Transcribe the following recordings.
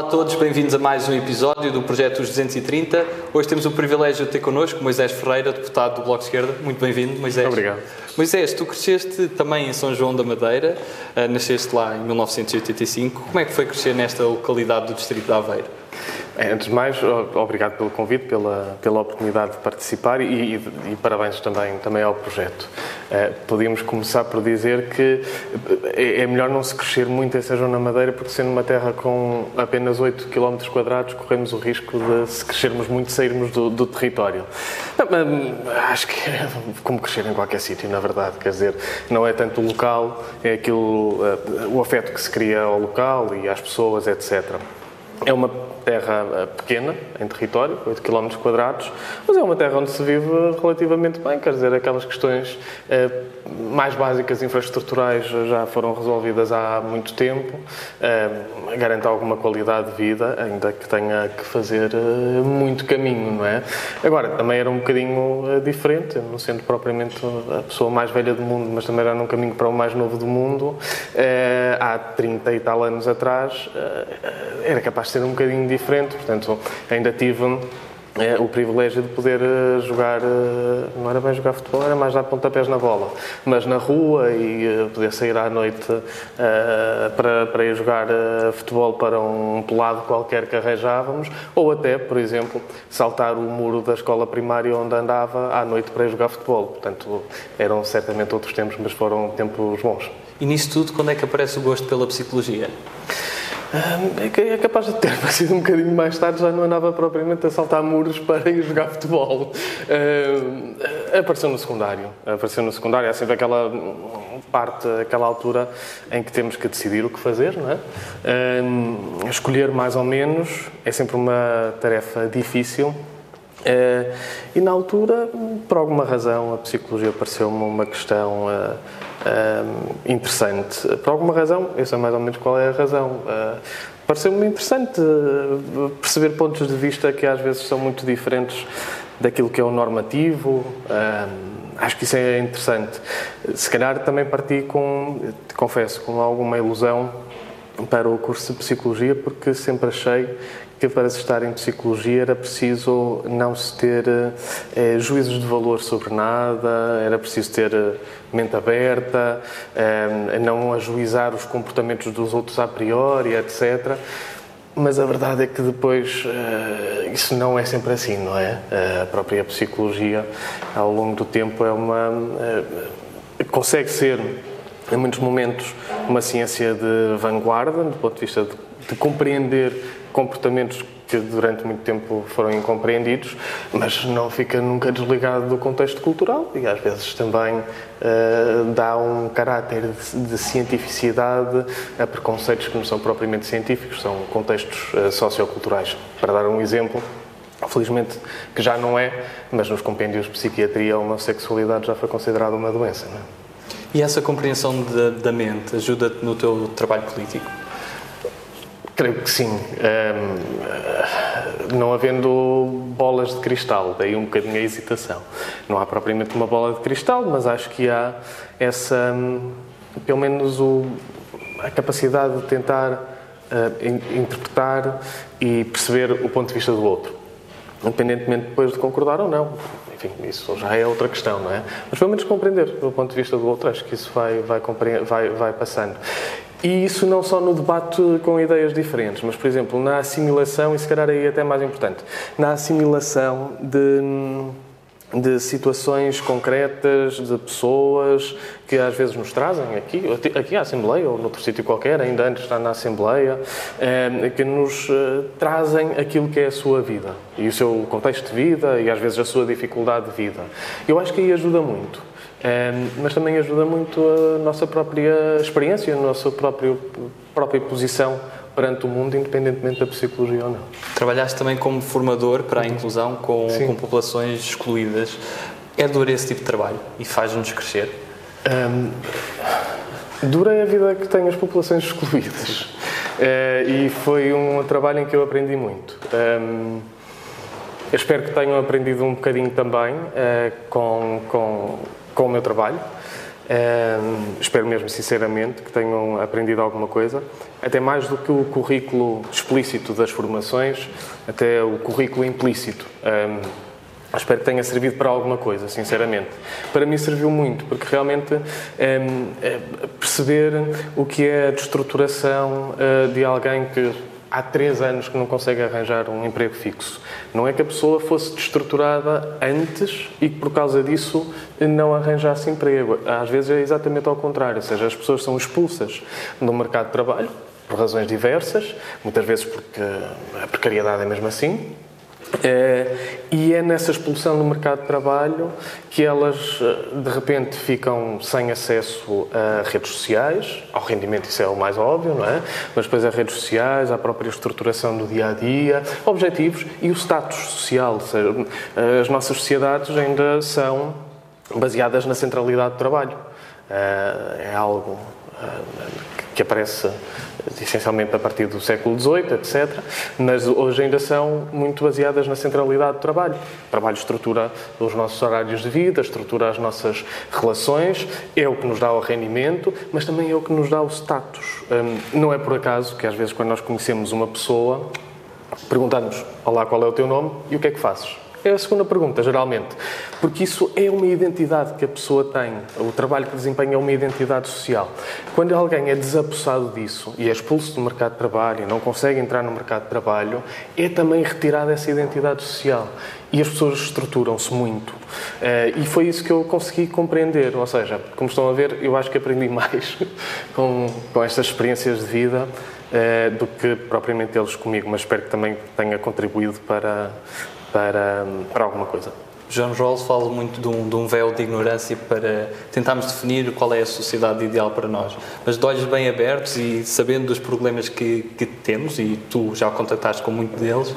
Olá a todos, bem-vindos a mais um episódio do Projeto Os 230. Hoje temos o privilégio de ter connosco Moisés Ferreira, deputado do Bloco de Esquerda. Muito bem-vindo, Moisés. Obrigado. Moisés, tu cresceste também em São João da Madeira, uh, nasceste lá em 1985. Como é que foi crescer nesta localidade do Distrito de Aveiro? É, antes de mais, obrigado pelo convite, pela, pela oportunidade de participar e, e, e parabéns também, também ao projeto. Uh, podíamos começar por dizer que é, é melhor não se crescer muito em São da Madeira, porque sendo uma terra com apenas 8 km corremos o risco de, se crescermos muito, sairmos do, do território. Não, acho que é como crescer em qualquer sítio, na verdade. Quer dizer, não é tanto o local, é aquilo, uh, o afeto que se cria ao local e às pessoas, etc. É uma terra eh, pequena, em território, 8 km mas é uma terra onde se vive relativamente bem, quer dizer, aquelas questões eh, mais básicas infraestruturais já foram resolvidas há muito tempo, eh, garante alguma qualidade de vida, ainda que tenha que fazer muito caminho, não é? Agora, também era um bocadinho diferente, não sendo propriamente a pessoa mais velha do mundo, mas também era num caminho para o mais novo do mundo, há 30 e tal anos atrás, era capaz de ser um bocadinho diferente, portanto, ainda tive é, o privilégio de poder uh, jogar, uh, não era bem jogar futebol, era mais dar pontapés na bola, mas na rua e poder sair à noite para, para ir jogar futebol para um pelado qualquer que arranjávamos, ou até, por exemplo, saltar o muro da escola primária onde andava à noite para ir jogar futebol. Portanto, eram certamente outros tempos, mas foram tempos bons. E nisso tudo, quando é que aparece o gosto pela psicologia? É, é capaz de ter sido um bocadinho mais tarde, já não andava propriamente a saltar muros para ir jogar futebol. Apareceu no secundário. Apareceu no secundário. É sempre aquela parte, aquela altura em que temos que decidir o que fazer, não é? Escolher mais ou menos é sempre uma tarefa difícil. Uh, e na altura, por alguma razão, a psicologia pareceu-me uma questão interessante. Por alguma razão, eu sei mais ou menos qual é a razão. Uh, Pareceu-me interessante uh, perceber pontos de vista que às vezes são muito diferentes daquilo que é o normativo. acho que isso é interessante. Se calhar também parti com, confesso, com alguma ilusão para o curso de Psicologia, porque sempre achei que para se estar em psicologia era preciso não se ter eh, juízos de valor sobre nada, era preciso ter eh, mente aberta, eh, não ajuizar os comportamentos dos outros a priori, etc. Mas a verdade é que depois eh, isso não é sempre assim, não é? A própria psicologia, ao longo do tempo, é uma. Eh, consegue ser, em muitos momentos, uma ciência de vanguarda, do ponto de vista de, de compreender comportamentos que durante muito tempo foram incompreendidos, mas não fica nunca desligado do contexto cultural e às vezes também uh, dá um caráter de, de, cientificidade a preconceitos que não são propriamente científicos, são contextos uh, socioculturais. Para dar um exemplo, felizmente que já não é, mas nos compêndios de psiquiatria a homossexualidade já foi considerada uma doença. É? E essa compreensão de, da mente ajuda-te no teu trabalho político? Creio que sim. Um, não havendo bolas de cristal, daí um bocadinho a hesitação. Não há propriamente uma bola de cristal, mas acho que há essa, pelo menos, o, a capacidade de tentar uh, in, interpretar e perceber o ponto de vista do outro. Independentemente depois de concordar ou não. Enfim, isso já é outra questão, não é? Mas pelo menos compreender o ponto de vista do outro, acho que isso vai, vai, vai, vai passando. E isso não só no debate com ideias diferentes, mas, por exemplo, na assimilação, e se calhar aí até mais importante, na assimilação de, de situações concretas, de pessoas que às vezes nos trazem aqui, aqui à Assembleia ou noutro sítio qualquer, ainda antes de estar na Assembleia, eh, que nos eh, trazem aquilo que é a sua vida e o seu contexto de vida e às vezes a sua dificuldade de vida. Eu acho que aí ajuda muito mas também ajuda muito a nossa própria experiência, a nossa própria, própria posição perante o mundo, independentemente da psicologia ou não. Trabalhaste também como formador para a inclusão com, com populações excluídas. É duro esse tipo de trabalho e faz-nos crescer? Um, dura é a vida que têm as populações excluídas. Uh, e foi um trabalho em que eu aprendi muito. Um, eu espero que tenham aprendido um bocadinho também uh, com, com com o meu trabalho. espero mesmo sinceramente que tenham aprendido alguma coisa, até mais do que o currículo explícito das formações, até o currículo implícito. Um, espero que tenha servido para alguma coisa, sinceramente. Para mim serviu muito, porque realmente um, perceber o que é a destruturação uh, de alguém que há três anos que não consegue arranjar um emprego fixo. Não é que a pessoa fosse destruturada antes e que por causa disso não arranjasse emprego. Às vezes é exatamente ao contrário, ou seja, as pessoas são expulsas do mercado de trabalho por razões diversas, muitas vezes porque a precariedade é mesmo assim, e é nessa expulsão do mercado de trabalho que elas, eh, de repente, ficam sem acesso a redes sociais, ao rendimento, isso é o mais óbvio, não é? Mas depois a redes sociais, à própria estruturação do dia a dia, objetivos e o status social. Ou seja, as nossas sociedades ainda são baseadas na centralidade do trabalho. É algo que aparece essencialmente a partir do século XVIII, etc., mas hoje ainda são muito baseadas na centralidade do trabalho. O trabalho estrutura os nossos horários de vida, estrutura as nossas relações, é o que nos dá o rendimento, mas também é o que nos dá o status. Hum, não é por acaso que às vezes quando nós conhecemos uma pessoa, perguntamos, olá, qual é o teu nome e o que é que fazes? É a segunda pergunta, geralmente. Porque isso é uma identidade que a pessoa tem. O trabalho que desempenha é uma identidade social. Quando alguém é desapossado disso e é expulso do mercado de trabalho e não consegue entrar no mercado de trabalho, é também retirada essa identidade social. E as pessoas estruturam-se muito. Eh, e foi isso que eu consegui compreender. Ou seja, como estão a ver, eu acho que aprendi mais com, com estas experiências de vida eh, do que propriamente eles comigo, mas espero que também tenha contribuído para, para, para alguma coisa. John Rawls fala muito de um, de um, véu de ignorância para tentarmos definir qual é a sociedade ideal para nós. Mas de olhos bem abertos e sabendo dos problemas que, que temos, e tu já contactaste com muitos deles,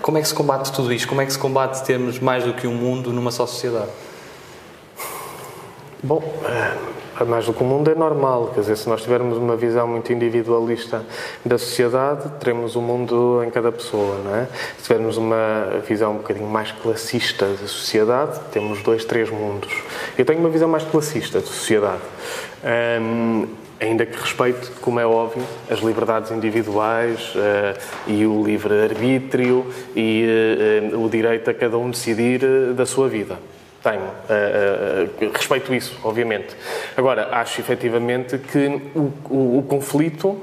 como é que se combate tudo isto? Como é que se combate termos mais do que um mundo numa só sociedade? Bom, mais do que o mundo é normal. Quer dizer, se nós tivermos uma visão muito individualista da sociedade, teremos o um mundo em cada pessoa, não é? Se tivermos uma visão um bocadinho mais classista da sociedade, temos dois, três mundos. Eu tenho uma visão mais classista da sociedade. Ainda que respeite, como é óbvio, as liberdades individuais uh, e o livre-arbítrio e uh, o direito a cada um decidir da sua vida. Tenho. Uh, uh, respeito isso, obviamente. Agora, acho efetivamente que o, o, o conflito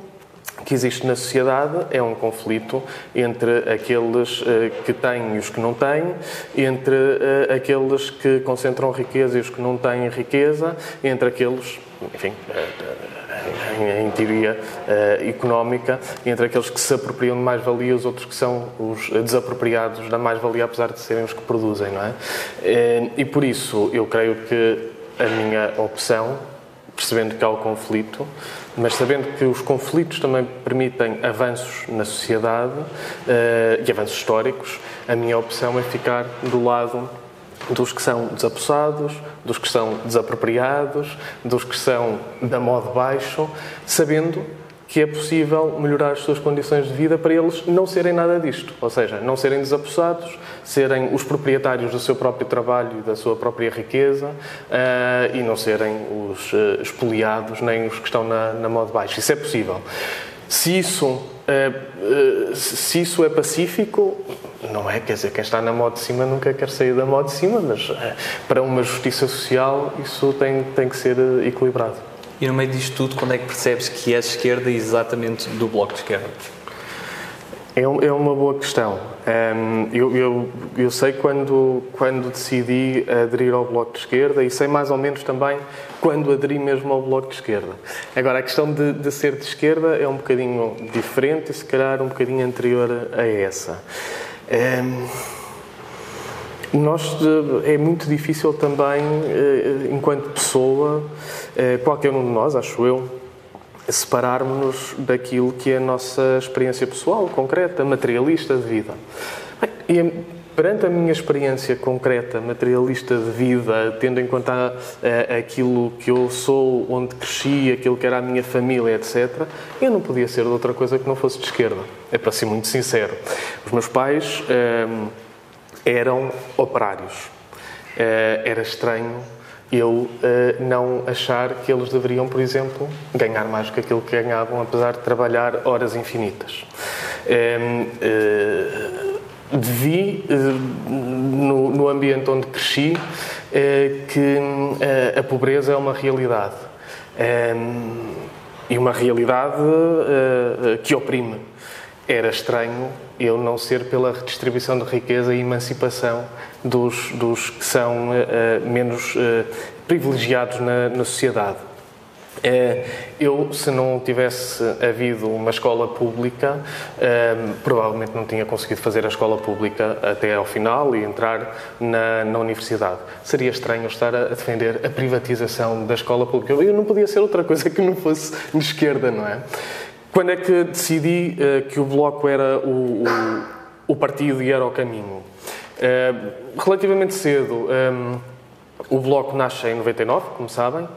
que existe na sociedade é um conflito entre aqueles uh, que têm e os que não têm, entre uh, aqueles que concentram riqueza e os que não têm riqueza, entre aqueles, enfim, uh, em, em teoria uh, económica, entre aqueles que se apropriam de mais-valia e os outros que são os desapropriados da mais-valia, apesar de serem os que produzem, não é? Uh, e por isso, eu creio que a minha opção, percebendo que há o conflito, mas sabendo que os conflitos também permitem avanços na sociedade uh, e avanços históricos, a minha opção é ficar do lado dos que são desapossados, dos que são desapropriados, dos que são da modo baixo, sabendo que é possível melhorar as suas condições de vida para eles não serem nada disto. Ou seja, não serem desapossados, serem os proprietários do seu próprio trabalho e da sua própria riqueza uh, e não serem os uh, expoliados nem os que estão na, na modo baixo. Isso é possível. Se isso eh, eh, se isso é pacífico, não é? Quer dizer, quem está na moda de cima nunca quer sair da moda de cima, mas eh, para uma justiça social isso tem, tem que ser equilibrado. E no meio disto tudo, quando é que percebes que és esquerda e exatamente do bloco de esquerda? É, é uma boa questão. Eu, eu, eu, sei quando, quando decidi aderir ao Bloco de Esquerda e sei mais ou menos também quando aderi mesmo ao Bloco de Esquerda. Agora, a questão de, de ser de esquerda é um bocadinho diferente e se calhar um bocadinho anterior a essa. Nós, é muito difícil também, eh, enquanto pessoa, eh, qualquer um de nós, acho eu, separarmos-nos daquilo que é a nossa experiência pessoal, concreta, materialista de vida. E perante a minha experiência concreta, materialista de vida, tendo em conta uh, aquilo que eu sou, onde cresci, aquilo que era a minha família, etc., eu não podia ser de outra coisa que não fosse de esquerda. É para ser muito sincero. Os meus pais uh, eram operários. Uh, era estranho eu não achar que eles deveriam, por exemplo, ganhar mais do que aquilo que ganhavam, apesar de trabalhar horas infinitas. Um, uh, vi uh, no, no, ambiente onde cresci que a pobreza é uma realidade. E uma realidade que oprime. Era estranho eu não ser pela redistribuição de riqueza e emancipação dos, dos que são menos privilegiados na, na sociedade. Uh, eu, se não tivesse havido uma escola pública, provavelmente não tinha conseguido fazer a escola pública até ao final e entrar na, na universidade. Seria estranho estar a defender a privatização da escola pública. Eu não podia ser outra coisa que não fosse de esquerda, não é? Quando é que decidi uh, que o Bloco era o, o, o, partido e era o caminho? Uh, relativamente cedo. Ehm, o Bloco nasce em 99, como sabem,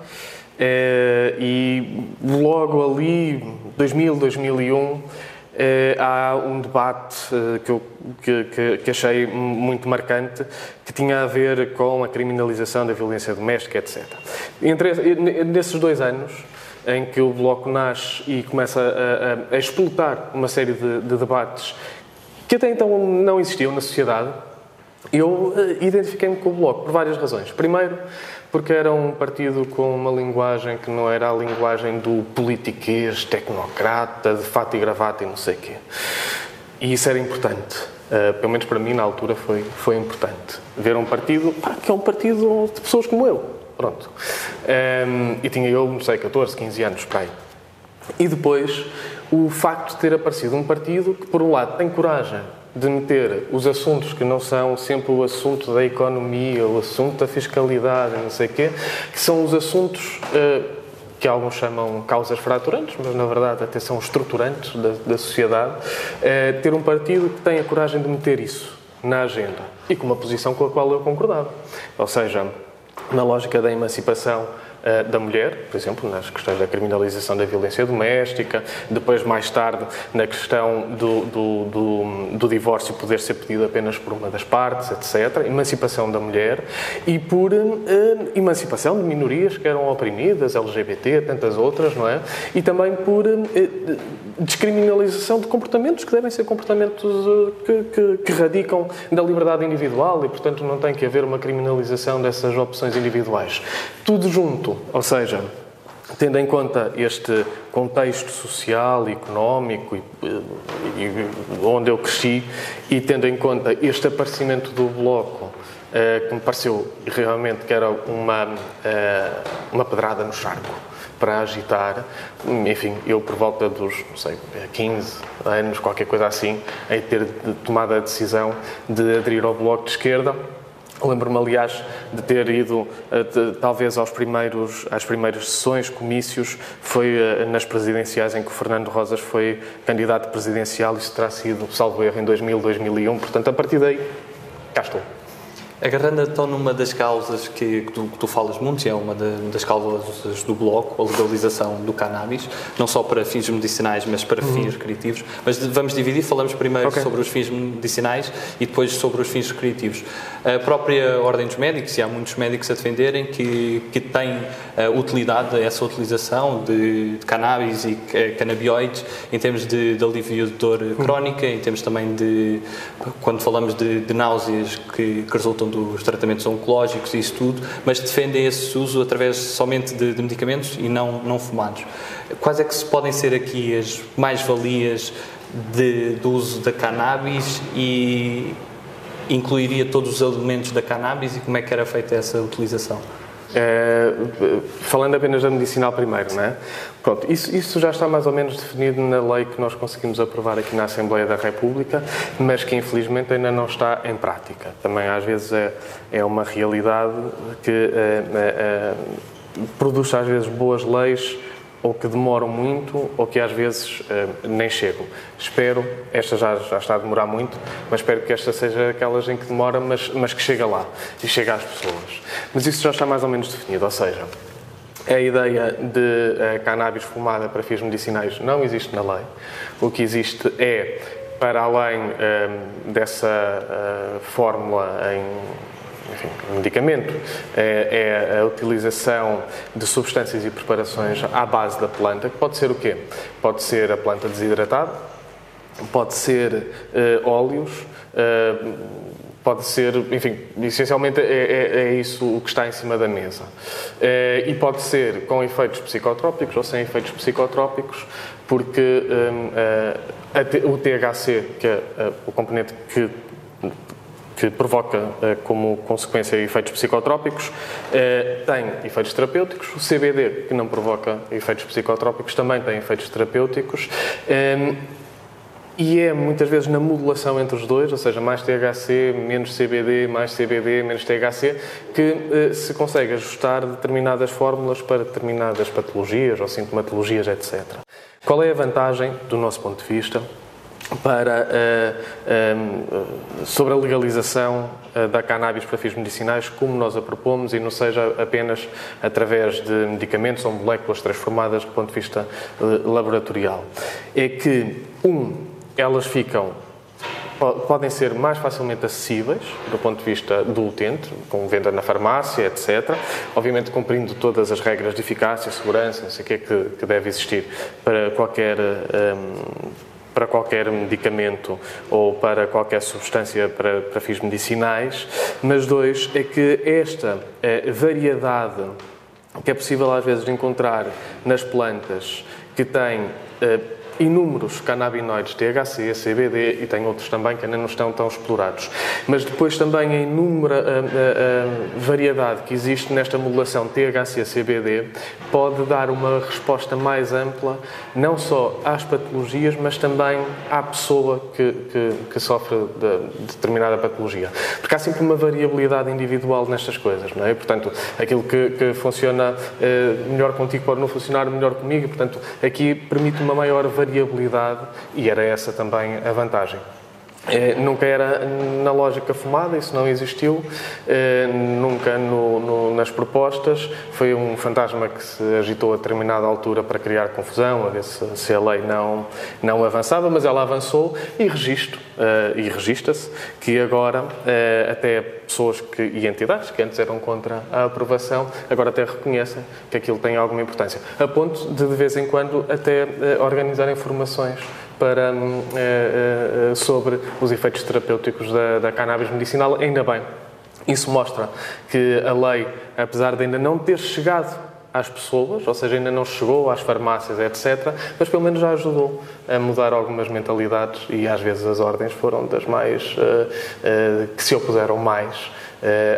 e logo ali, 2000, 2001, há um debate que eu que, que, achei muito marcante, que tinha a ver com a criminalização da violência doméstica, etc. Entre, nesses dois anos, em que o Bloco nasce e começa a, a, a explotar uma série de, de, debates que até então não existiam na sociedade, eu identifiquei-me com o Bloco por várias razões. Primeiro, porque era um partido com uma linguagem que não era a linguagem do politiquês, tecnocrata, de fato e gravata e não sei o quê. E isso era importante. Uh, pelo menos para mim, na altura, foi, foi importante. Ver um partido pá, que é um partido de pessoas como eu Pronto. Um, e tinha eu, não sei, 14, 15 anos aí. E depois, o facto de ter aparecido um partido que, por um lado, tem coragem de meter os assuntos que não são sempre o assunto da economia, o assunto da fiscalidade, não sei o quê, que são os assuntos uh, que alguns chamam causas fraturantes, mas na verdade até são estruturantes da, da sociedade, uh, ter um partido que tem a coragem de meter isso na agenda e com uma posição com a qual eu concordava. Ou seja, na lógica da emancipação eh, da mulher, por exemplo, nas questões da criminalização da violência doméstica, depois, mais tarde, na questão do, do, do, do, divórcio poder ser pedido apenas por uma das partes, etc. Emancipação da mulher e por uh, emancipação de minorias que eram oprimidas, LGBT, tantas outras, não é? E também por uh, descriminalização de comportamentos que devem ser comportamentos uh, que, que, que radicam da liberdade individual e, portanto, não tem que haver uma criminalização dessas opções individuais. Tudo junto. Ou seja, tendo em conta este contexto social, económico, e, e, onde eu cresci, e tendo em conta este aparecimento do Bloco, eh, que me pareceu realmente que era uma, eh, uma pedrada no charco para agitar, enfim, eu por volta dos, não sei, 15 anos, qualquer coisa assim, em ter tomado a decisão de aderir ao Bloco de Esquerda, Lembro-me, aliás, de ter ido, eh, talvez, aos primeiros, às primeiras sessões, comícios, foi eh, nas presidenciais em que o Fernando Rosas foi candidato presidencial, isso terá sido, salvo erro, em 2000, 2001. Portanto, a partir daí, cá estou. Agarrando então numa das causas que, que, tu, que tu, falas muito, e é uma das causas do Bloco, a legalização do cannabis, não só para fins medicinais, mas para uhum. fins recreativos. Mas vamos dividir, falamos primeiro okay. sobre os fins medicinais e depois sobre os fins recreativos. A própria Ordem dos Médicos, e há muitos médicos a defenderem que, que tem uh, utilidade essa utilização de, de cannabis e uh, canabioides em termos de, de alívio de dor uhum. crónica, em termos também de, quando falamos de, de náuseas que, que resultam questão dos tratamentos oncológicos e isso tudo, mas defendem esse uso através somente de, de medicamentos e não, não fumados. Quais é que podem ser aqui as mais-valias do uso da cannabis e incluiria todos os elementos da cannabis e como é que era feita essa utilização? É, falando apenas da medicinal primeiro, não é? Pronto, isso, isso, já está mais ou menos definido na lei que nós conseguimos aprovar aqui na Assembleia da República, mas que infelizmente ainda não está em prática. Também às vezes é, é uma realidade que é, é, produz às vezes boas leis ou que demoram muito ou que às vezes nem chegam. Espero, esta já, já está a demorar muito, mas espero que esta seja aquelas em que demora, mas, mas que chega lá e chega às pessoas. Mas isso já está mais ou menos definido, ou seja, a ideia de uh, cannabis fumada para fins medicinais não existe na lei. O que existe é, para além uh, dessa fórmula em enfim, medicamento, é, é, a utilização de substâncias e preparações à base da planta, que pode ser o quê? Pode ser a planta desidratada, pode ser uh, óleos, uh, pode ser, enfim, essencialmente é, é, é, isso o que está em cima da mesa. Uh, e pode ser com efeitos psicotrópicos ou sem efeitos psicotrópicos, porque um, o THC, que é o componente que que provoca como consequência efeitos psicotrópicos, tem efeitos terapêuticos. O CBD, que não provoca efeitos psicotrópicos, também tem efeitos terapêuticos. E é muitas vezes na modulação entre os dois, ou seja, mais THC, menos CBD, mais CBD, menos THC, que eh, se consegue ajustar determinadas fórmulas para determinadas patologias ou sintomatologias, etc. Qual é a vantagem, do nosso ponto de vista, para, uh, sobre a legalização da cannabis para fins medicinais, como nós a propomos, e não seja apenas através de medicamentos ou moléculas transformadas do ponto de vista laboratorial. É que, um, elas ficam podem ser mais facilmente acessíveis do ponto de vista do utente, com venda na farmácia, etc. Obviamente cumprindo todas as regras de eficácia, segurança, não sei o que é que, deve existir para qualquer um, para qualquer medicamento ou para qualquer substância para, para fins medicinais, mas dois é que esta eh, variedade que é possível às vezes encontrar nas plantas que têm eh, inúmeros canabinoides THC, CBD e tem outros também que ainda não estão tão explorados. Mas depois também a inúmera a, a, a variedade que existe nesta modulação THC-CBD pode dar uma resposta mais ampla, não só às patologias, mas também à pessoa que, que, que sofre de, de determinada patologia. Porque há sempre uma variabilidade individual nestas coisas, não é? Portanto, aquilo que, que funciona eh, melhor contigo pode não funcionar melhor comigo, portanto, aqui permite uma maior variabilidade variabilidade e era essa também a vantagem. É, nunca era na lógica fumada, isso não existiu, é, nunca no, no, nas propostas. Foi um fantasma que se agitou a determinada altura para criar confusão, a ver se, se a lei não, não avançava, mas ela avançou e registro, é, e registra-se que agora até pessoas que, e entidades que antes eram contra a aprovação, agora até reconhecem que aquilo tem alguma importância, a ponto de de vez em quando até organizar informações para, uh, uh, sobre os efeitos terapêuticos da, da cannabis medicinal, ainda bem. Isso mostra que a lei, apesar de ainda não ter chegado às pessoas, ou seja, ainda não chegou às farmácias, etc., mas pelo menos já ajudou a mudar algumas mentalidades e às vezes as ordens foram das mais uh, uh, que se opuseram mais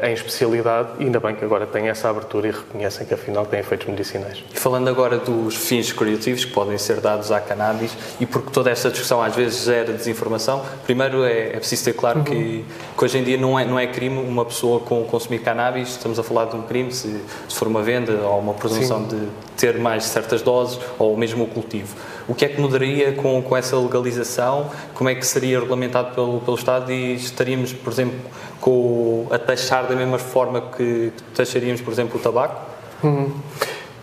em especialidade, e ainda bem que agora têm essa abertura e reconhecem que afinal têm efeitos medicinais. E falando agora dos fins curativos que podem ser dados à cannabis, e porque toda esta discussão às vezes gera desinformação, primeiro é, é preciso ter claro uhum. que, que, hoje em dia não é, não é crime uma pessoa com, consumir cannabis, estamos a falar de um crime, se, se for uma venda ou uma presunção Sim. de ter mais certas doses ou mesmo o cultivo. O que é que mudaria com, com essa legalização? Como é que seria regulamentado pelo, pelo Estado e estaríamos, por exemplo, com, a taxar da mesma forma que taxaríamos, por exemplo, o tabaco? Uhum.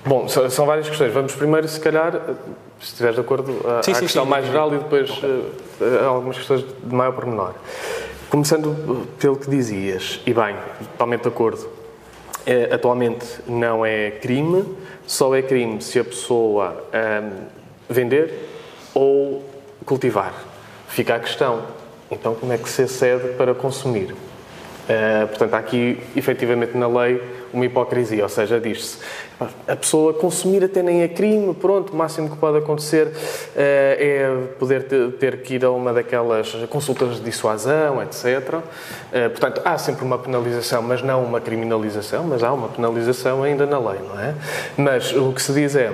Bom, são várias questões. Vamos primeiro, se calhar, se estiveres de acordo, à sim, questão sim, mais geral e depois uh, algumas questões de maior pormenor. Começando pelo que dizias, e bem, totalmente de acordo, é, atualmente não é crime, só é crime se a pessoa um, vender ou cultivar. Fica a questão, então como é que se acede para consumir? Uh, portanto, há aqui, efetivamente, na lei, uma hipocrisia, ou seja, diz-se a pessoa consumir até nem é crime, pronto, o máximo que pode acontecer uh, é poder ter, que ir a uma daquelas consultas de dissuasão, etc. Eh, portanto, há sempre uma penalização, mas não uma criminalização, mas há uma penalização ainda na lei, não é? Mas o que se diz é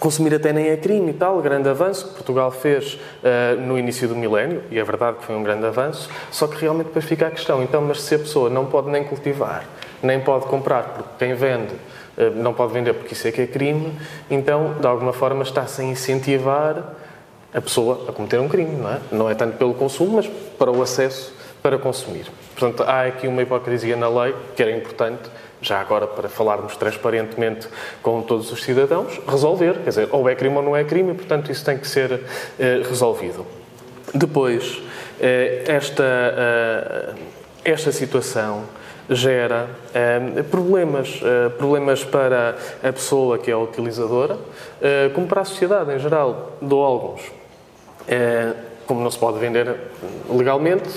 Consumir até nem é crime e tal, grande avanço que Portugal fez uh, no início do milénio, e é verdade que foi um grande avanço, só que realmente depois fica a questão, então, mas se a pessoa não pode nem cultivar, nem pode comprar, porque quem vende uh, não pode vender porque isso é que é crime, então, de alguma forma, está-se a incentivar a pessoa a cometer um crime, não é? Não é tanto pelo consumo, mas para o acesso para consumir. Portanto, há aqui uma hipocrisia na lei que era importante já agora para falarmos transparentemente com todos os cidadãos, resolver. Quer dizer, ou é crime ou não é crime, portanto, isso tem que ser eh, resolvido. Depois, eh, esta, eh, esta situação gera uh, problemas, uh, problemas para a pessoa que é a utilizadora, como para a sociedade em geral. Dou alguns. como não se pode vender legalmente,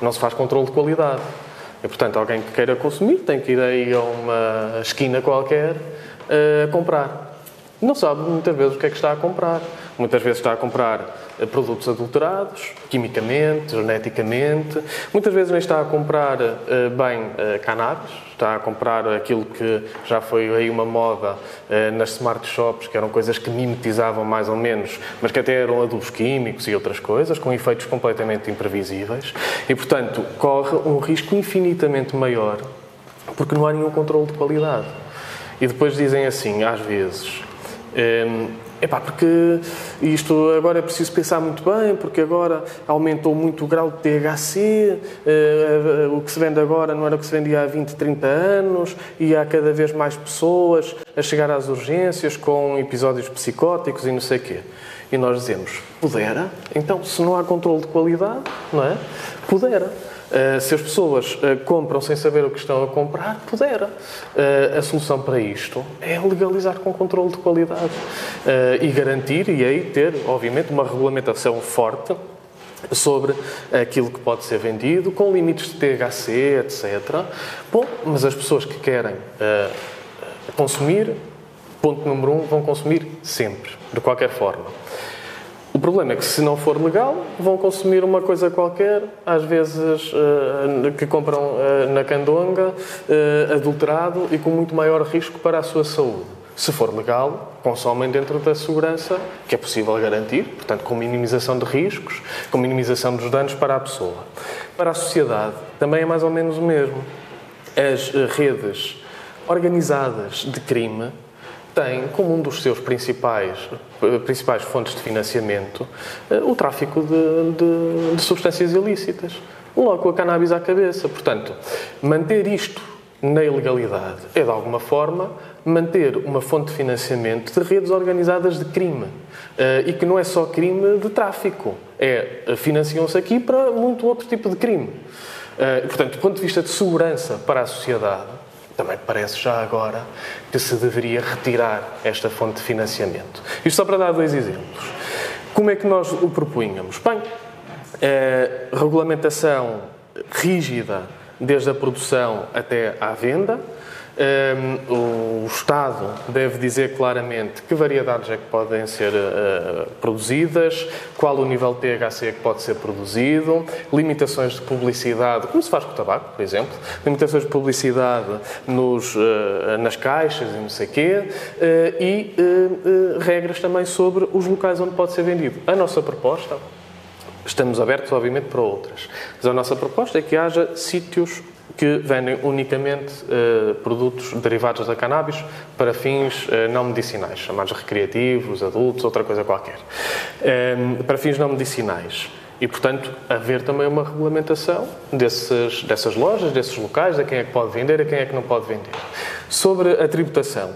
não se faz controle de qualidade. E, portanto, alguém que queira consumir tem que ir aí a uma esquina qualquer comprar. Não sabe muitas vezes o que é que está a comprar. Muitas vezes está a comprar eh, produtos adulterados, quimicamente, geneticamente. Muitas vezes nem está a comprar uh, bem uh, cannabis, está a comprar aquilo que já foi aí uma moda nas smart shops, que eram coisas que mimetizavam mais ou menos, mas que até eram adubos químicos e outras coisas, com efeitos completamente imprevisíveis. E, portanto, corre um risco infinitamente maior, porque não há nenhum controle de qualidade. E depois dizem assim, às vezes. Epá, porque isto agora é preciso pensar muito bem, porque agora aumentou muito o grau de THC, uh, uh, o que se vende agora não era o que se vendia há 20, 30 anos, e há cada vez mais pessoas a chegar às urgências com episódios psicóticos e não sei o quê. E nós dizemos, pudera? Então, se não há controle de qualidade, não é? Pudera. Uh, se as pessoas uh, compram sem saber o que estão a comprar, pudera. Uh, a solução para isto é legalizar com controle de qualidade e garantir, e aí ter, obviamente, uma regulamentação forte sobre aquilo que pode ser vendido, com limites de THC, etc. Bom, mas as pessoas que querem consumir, ponto número um, vão consumir sempre, de qualquer forma. Problema é que, se não for legal, vão consumir uma coisa qualquer, às vezes uh, que compram uh, na candonga, uh, adulterado e com muito maior risco para a sua saúde. Se for legal, consomem dentro da segurança que é possível garantir, portanto, com minimização de riscos, com minimização dos danos para a pessoa. Para a sociedade, também é mais ou menos o mesmo. As redes organizadas de crime tem como um dos seus principais, principais fontes de financiamento eh, o tráfico de, de, de substâncias ilícitas. Logo a cannabis à cabeça. Portanto, manter isto na ilegalidade é, de alguma forma, manter uma fonte de financiamento de redes organizadas de crime. Uh, e que não é só crime de tráfico. É, financiam-se aqui para muito outro tipo de crime. Portanto, do ponto de vista de segurança para a sociedade, também parece já agora que se deveria retirar esta fonte de financiamento. Isto só para dar dois exemplos. Como é que nós o propunhamos? Bem, é, regulamentação rígida desde a produção até à venda, o Estado deve dizer claramente que variedades é que podem ser uh, produzidas, qual o nível de THC que pode ser produzido, limitações de publicidade, como se faz com o tabaco, por exemplo, limitações de publicidade nos, uh, nas caixas e não sei quê, uh, e regras também sobre os locais onde pode ser vendido. A nossa proposta, estamos abertos obviamente para outras, mas a nossa proposta é que haja sítios que vendem unicamente uh, produtos derivados da cannabis para fins uh, não medicinais, chamados recreativos, adultos, outra coisa qualquer. Um, ehm, para fins não medicinais. E, portanto, haver também uma regulamentação desses, dessas lojas, desses locais, a quem é que pode vender, a quem é que não pode vender. Sobre a tributação,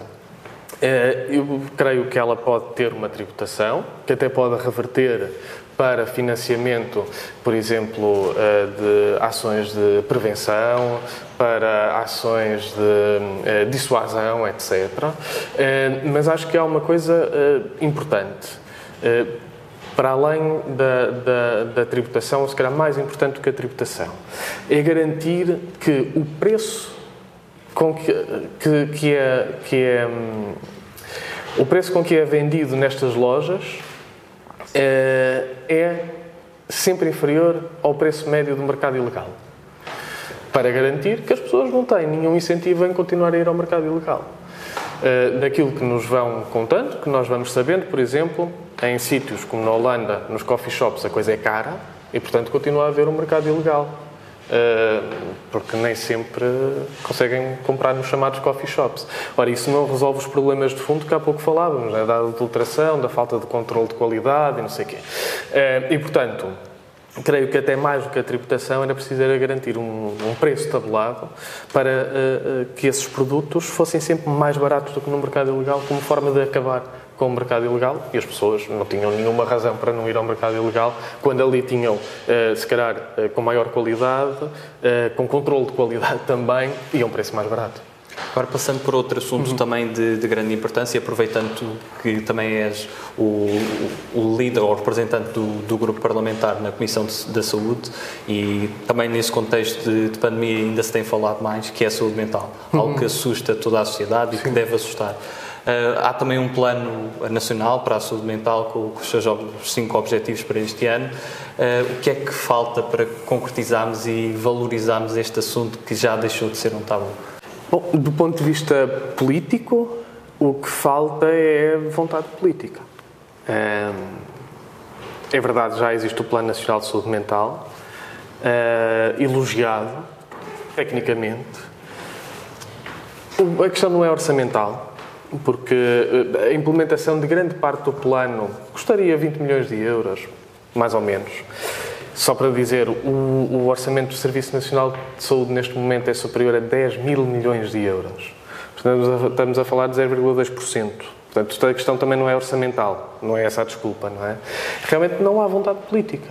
eh, eu creio que ela pode ter uma tributação, que até pode reverter para financiamento, por exemplo, eh, de ações de prevenção, para ações de eh, dissuasão, etc. Eh, mas acho que há uma coisa importante. Para além da, da, da tributação, se calhar mais importante do que a tributação, é garantir que o preço com que, que, que é, que é hum, o preço com que é vendido nestas lojas é, é sempre inferior ao preço médio do mercado ilegal. Para garantir que as pessoas não têm nenhum incentivo em continuar a ir ao mercado ilegal. Uh, daquilo que nos vão contando, que nós vamos sabendo, por exemplo, em sítios como na Holanda, nos coffee shops, a coisa é cara e, portanto, continua a haver um mercado ilegal. Eh, porque nem sempre conseguem comprar nos chamados coffee shops. Ora, isso não resolve os problemas de fundo que há pouco falávamos, né? da adulteração, da falta de controle de qualidade e não sei o quê. Eh, e, portanto, creio que até mais do que a tributação era preciso era garantir um, um preço tabulado para uh, uh, que esses produtos fossem sempre mais baratos do que no mercado ilegal, como forma de acabar com o mercado ilegal e as pessoas não tinham nenhuma razão para não ir ao mercado ilegal quando ali tinham, eh, se calhar, eh, com maior qualidade, eh, com controle de qualidade também e a um preço mais barato. Agora, passando por outro assunto uhum. também de, de, grande importância, aproveitando que também és o, o líder ou representante do, do, grupo parlamentar na Comissão da Saúde e também nesse contexto de, de, pandemia ainda se tem falado mais, que é a saúde mental. Uhum. Algo que assusta toda a sociedade e que deve assustar. Uh, há também um plano nacional para a saúde mental com, os seus cinco objetivos para este ano. Uh, o que é que falta para concretizarmos e valorizarmos este assunto que já deixou de ser um tabu? Bom, do ponto de vista político, o que falta é vontade política. É, é verdade, já existe o Plano Nacional de Saúde Mental, elogiado, tecnicamente. A questão não é orçamental, porque eh, a implementação de grande parte do plano custaria 20 milhões de euros, mais ou menos. Só para dizer, o, o, orçamento do Serviço Nacional de Saúde neste momento é superior a 10 mil milhões de euros. Portanto, estamos a falar de 0,2%. Portanto, a questão também não é orçamental, não é essa a desculpa, não é? Realmente não há vontade política.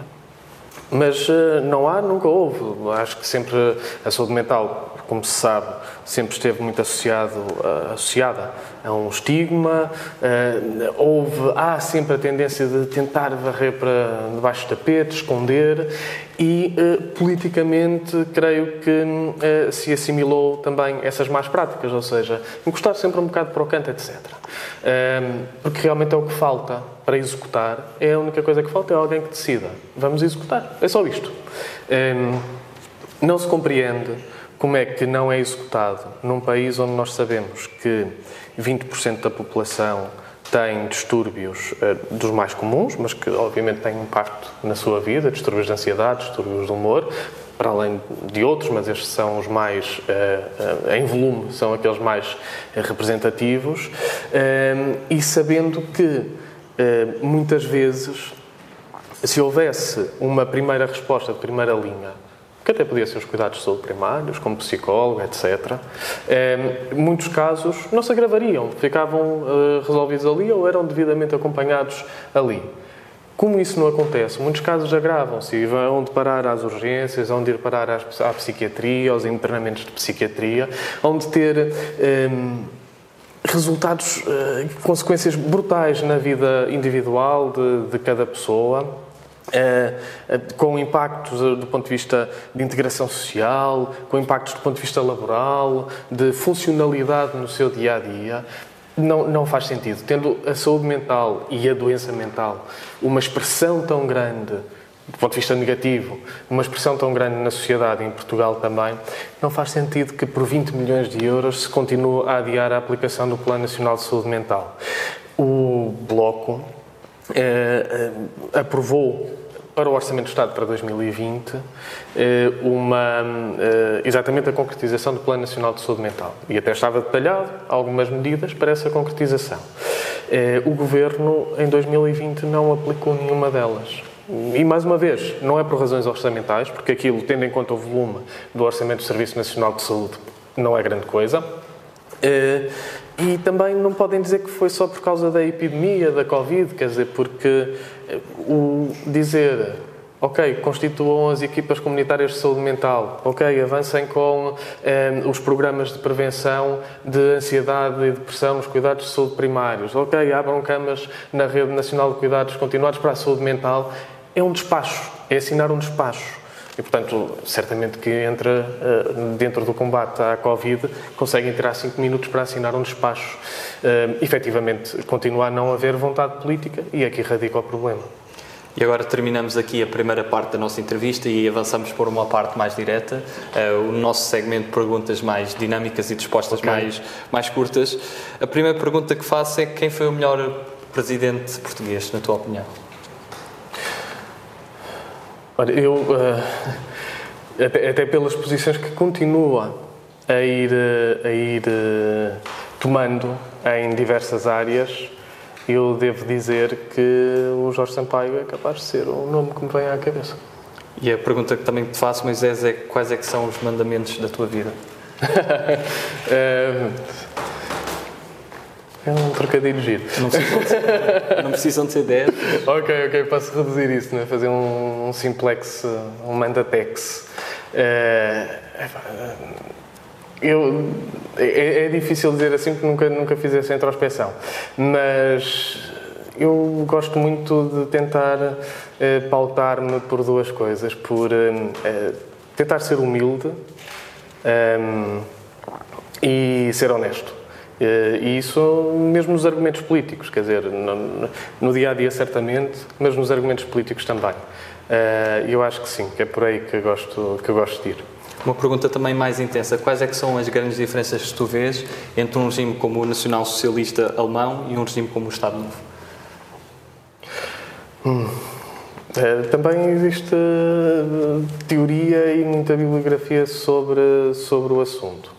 Mas uh, não há, nunca houve. Acho que sempre a saúde mental, como se sabe, sempre esteve muito associado, uh, associada a um estigma. Uh, houve, há sempre a tendência de tentar varrer para debaixo do tapete, esconder e politicamente creio que se assimilou também essas más práticas, ou seja, encostar sempre um bocado para o canto, etc. porque realmente é o que falta para executar, é a única coisa que falta, é alguém que decida. Vamos executar. É só isto. não se compreende como é que não é executado num país onde nós sabemos que 20% da população tem distúrbios uh, dos mais comuns, mas que obviamente têm impacto na sua vida, distúrbios de ansiedade, distúrbios de humor, para além de outros, mas estes são os mais, uh, uh, em volume, são aqueles mais representativos, e sabendo que muitas vezes, se houvesse uma primeira resposta de primeira linha que até podia ser os cuidados de saúde primários, como psicólogo, etc. Em muitos casos não se agravariam, ficavam eh, resolvidos ali ou eram devidamente acompanhados ali. Como isso não acontece, muitos casos agravam-se e vão de parar às urgências, vão de ir parar à psiquiatria, aos internamentos de psiquiatria, onde ter resultados, uh, consequências brutais na vida individual de, de cada pessoa eh, eh, com impactos eh, do ponto de vista de integração social, com impactos do ponto de vista laboral, de funcionalidade no seu dia a dia. Não, não faz sentido. Tendo a saúde mental e a doença mental uma expressão tão grande, do ponto de vista negativo, uma expressão tão grande na sociedade, em Portugal também, não faz sentido que por 20 milhões de euros se continue a adiar a aplicação do Plano Nacional de Saúde Mental. O Bloco eh, eh, aprovou para o Orçamento do Estado para 2020 eh, uma, exatamente a concretização do Plano Nacional de Saúde Mental. E até estava detalhado algumas medidas para essa concretização. O Governo, em 2020, não aplicou nenhuma delas. E, mais uma vez, não é por razões orçamentais, porque aquilo, tendo em conta o volume do Orçamento do Serviço Nacional de Saúde, não é grande coisa. E também não podem dizer que foi só por causa da epidemia, da Covid, quer dizer, porque eh, o dizer ok, constituam as equipas comunitárias de saúde mental, ok, avancem com eh, os programas de prevenção de ansiedade e depressão nos cuidados de saúde primários, ok, abram camas na Rede Nacional de Cuidados Continuados para a Saúde Mental, é um despacho, é assinar um despacho. E, portanto, certamente que entra uh, dentro do combate à Covid, conseguem tirar cinco minutos para assinar um despacho. Uh, efetivamente, continua a não haver vontade política e aqui radica o problema. E agora terminamos aqui a primeira parte da nossa entrevista e avançamos por uma parte mais direta, uh, o nosso segmento de perguntas mais dinâmicas e respostas okay. mais, mais curtas. A primeira pergunta que faço é quem foi o melhor presidente português, na tua opinião? Olha, eu, uh, até, até, pelas posições que continua a ir, uh, a ir uh, tomando em diversas áreas, eu devo dizer que o Jorge Sampaio é capaz de ser o nome que me vem à cabeça. E a pergunta que também te faço, Moisés, é quais é que são os mandamentos da tua vida? É um trocadilho giro. Não precisam de ser, não precisam de ser 10. ok, ok, posso reduzir isso, né? fazer um, um simplex, um mandatex. Uh, eu, é, é, difícil dizer assim porque nunca, nunca fiz essa introspeção, mas eu gosto muito de tentar uh, pautar-me por duas coisas, por uh, tentar ser humilde um, e ser honesto. E isso mesmo nos argumentos políticos, quer dizer, no, no dia a dia certamente, mas nos argumentos políticos também. Eu acho que sim, que é por aí que eu gosto, que eu gosto de ir. Uma pergunta também mais intensa. Quais é que são as grandes diferenças que tu vês entre um regime como o nacional-socialista alemão e um regime como o Estado Novo? Hum. É, também existe teoria e muita bibliografia sobre, sobre o assunto.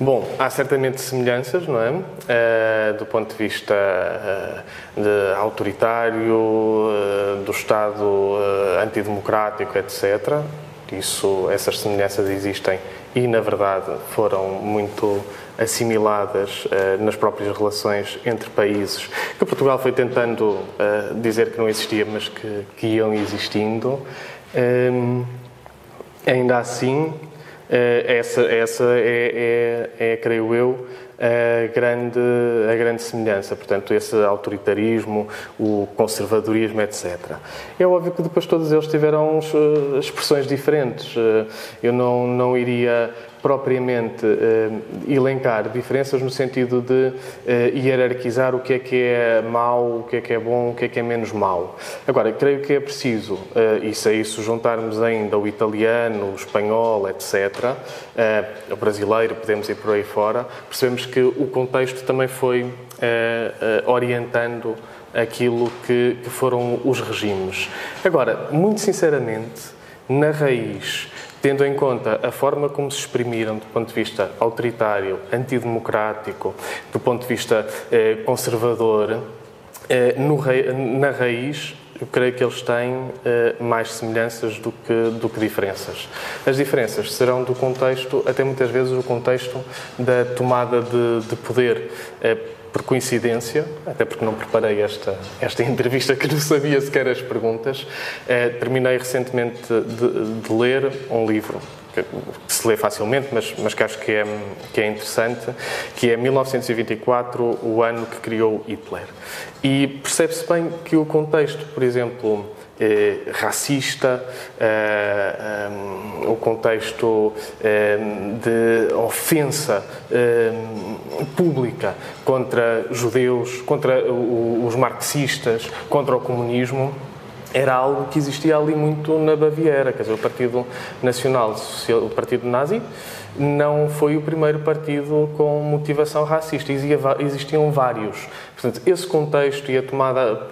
Bom, há certamente semelhanças, não é? Uh, do ponto de vista uh, de autoritário, do Estado antidemocrático, etc. Isso, essas semelhanças existem e, na verdade, foram muito assimiladas uh, nas próprias relações entre países, que Portugal foi tentando uh, dizer que não existia, mas que, que iam existindo. Um, ainda assim, uh, essa, essa é, é, é, creio eu, a grande, a grande semelhança. Portanto, esse autoritarismo, o conservadorismo, etc. É óbvio que depois todos eles tiveram expressões diferentes. Eu não, não iria propriamente uh, elencar diferenças no sentido de uh, hierarquizar o que é que é mau, o que é que é bom, o que é que é menos mau. Agora, creio que é preciso, e se a isso juntarmos ainda o italiano, o espanhol, etc., o brasileiro, podemos ir por aí fora, percebemos que o contexto também foi orientando aquilo que, que foram os regimes. Agora, muito sinceramente, na raiz tendo em conta a forma como se exprimiram do ponto de vista autoritário, antidemocrático, do ponto de vista eh, conservador, eh, no, na raiz eu creio que eles têm eh, mais semelhanças do que, do que diferenças. As diferenças serão do contexto, até muitas vezes o contexto da tomada de, de poder. Por coincidência, até porque não preparei esta, esta entrevista que não sabia sequer as perguntas, eh, terminei recentemente de, de, ler um livro que, se lê facilmente, mas, mas que acho que é, que é interessante, que é 1924, o ano que criou Hitler. E percebe-se bem que o contexto, por exemplo, racista, eh, um, o contexto de ofensa pública contra judeus, contra os marxistas, contra o comunismo, era algo que existia ali muito na Baviera, quer dizer, o Partido Nacional, o Partido Nazi, não foi o primeiro partido com motivação racista, existiam vários. Portanto, esse contexto e a tomada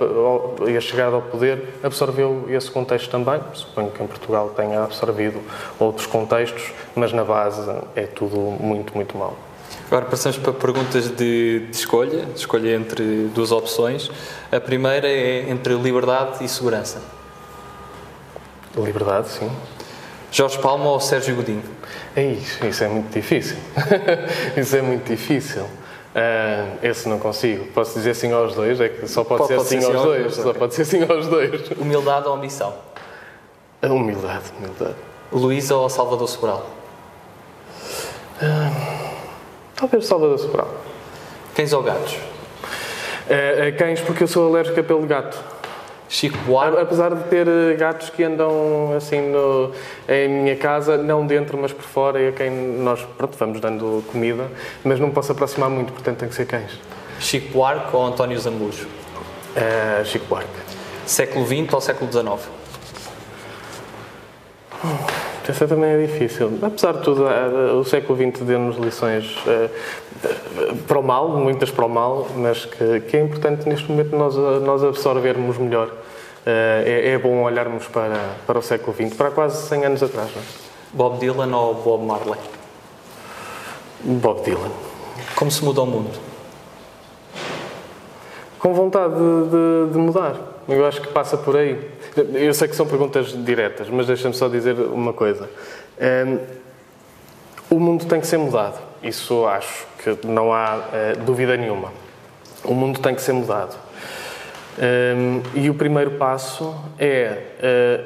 e a chegada ao poder absorveu esse contexto também. Suponho que em Portugal tenha absorvido outros contextos, mas na base é tudo muito, muito mal. Agora passamos para perguntas de, de escolha, de escolha entre duas opções. A primeira é entre liberdade e segurança. Liberdade, sim. Jorge Palma ou Sérgio Godinho? É isso, isso é muito difícil. isso é muito difícil. Uh, esse não consigo. Posso dizer sim aos dois? É que só pode, pode ser sim aos, aos dois. dois. Só pode ser sim aos dois. Humildade ou ambição? A humildade, humildade. Luísa ou Salvador Sobral? Uh, talvez Salvador Sobral. Cães ou gatos? Uh, cães, porque eu sou alérgica pelo gato. Chico Buarque. Apesar de ter eh, gatos que andam assim no, em minha casa, não dentro, mas por fora, e a quem nós pronto, vamos dando comida, mas não posso aproximar muito, portanto tem que ser cães. Chico Buarque ou António Zambujo? Uh, Chico Buarque. Século XX ou século XIX? Essa também é difícil. Apesar de tudo, eh, o século XX deu-nos lições para o mal, muitas para o mal, mas que, que é importante neste momento nós, nós absorvermos melhor. É, é, bom olharmos para, para o século XX, para quase 100 anos atrás. Não é? Bob Dylan ou Bob Marley? Bob Dylan. Como se muda o mundo? Com vontade de, de, de mudar. Eu acho que passa por aí. Eu sei que são perguntas diretas, mas deixa-me só dizer uma coisa. Um, o mundo tem que ser mudado. Isso acho que não há uh, dúvida nenhuma. O mundo tem que ser mudado. Um, e o primeiro passo é uh,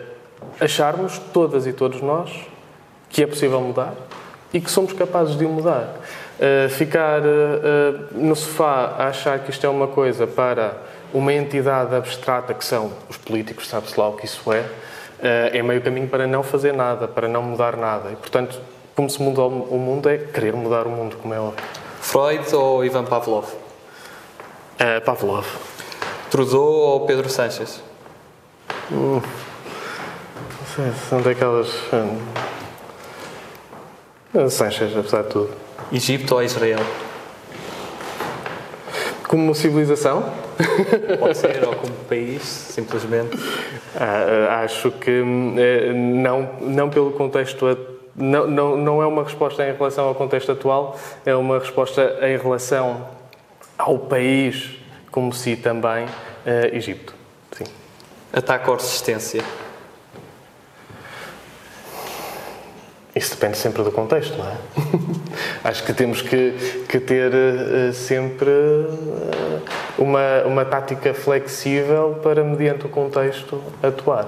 acharmos, todas e todos nós, que é possível mudar e que somos capazes de o mudar. Uh, ficar no sofá a achar que isto é uma coisa para uma entidade abstrata que são os políticos, sabe-se lá o que isso é, é meio caminho para não fazer nada, para não mudar nada. E, portanto, como se muda o mundo é querer mudar o mundo, como é óbvio. Freud ou Ivan Pavlov? Pavlov. Trudeau ou Pedro Sanches? Hum. Sei, são daquelas. Hum. Sanches, apesar de tudo. Egito ou Israel? Como civilização? Pode ser, ou como país, simplesmente. Ah, acho que eh, não, não pelo contexto. Não, não, não é uma resposta em relação ao contexto atual, é uma resposta em relação ao país como si também uh, Egito. Sim. Ataque ou resistência? Isso depende sempre do contexto, não é? Acho que temos que, que ter uh, sempre uh, uma, uma tática flexível para, mediante o contexto, atuar.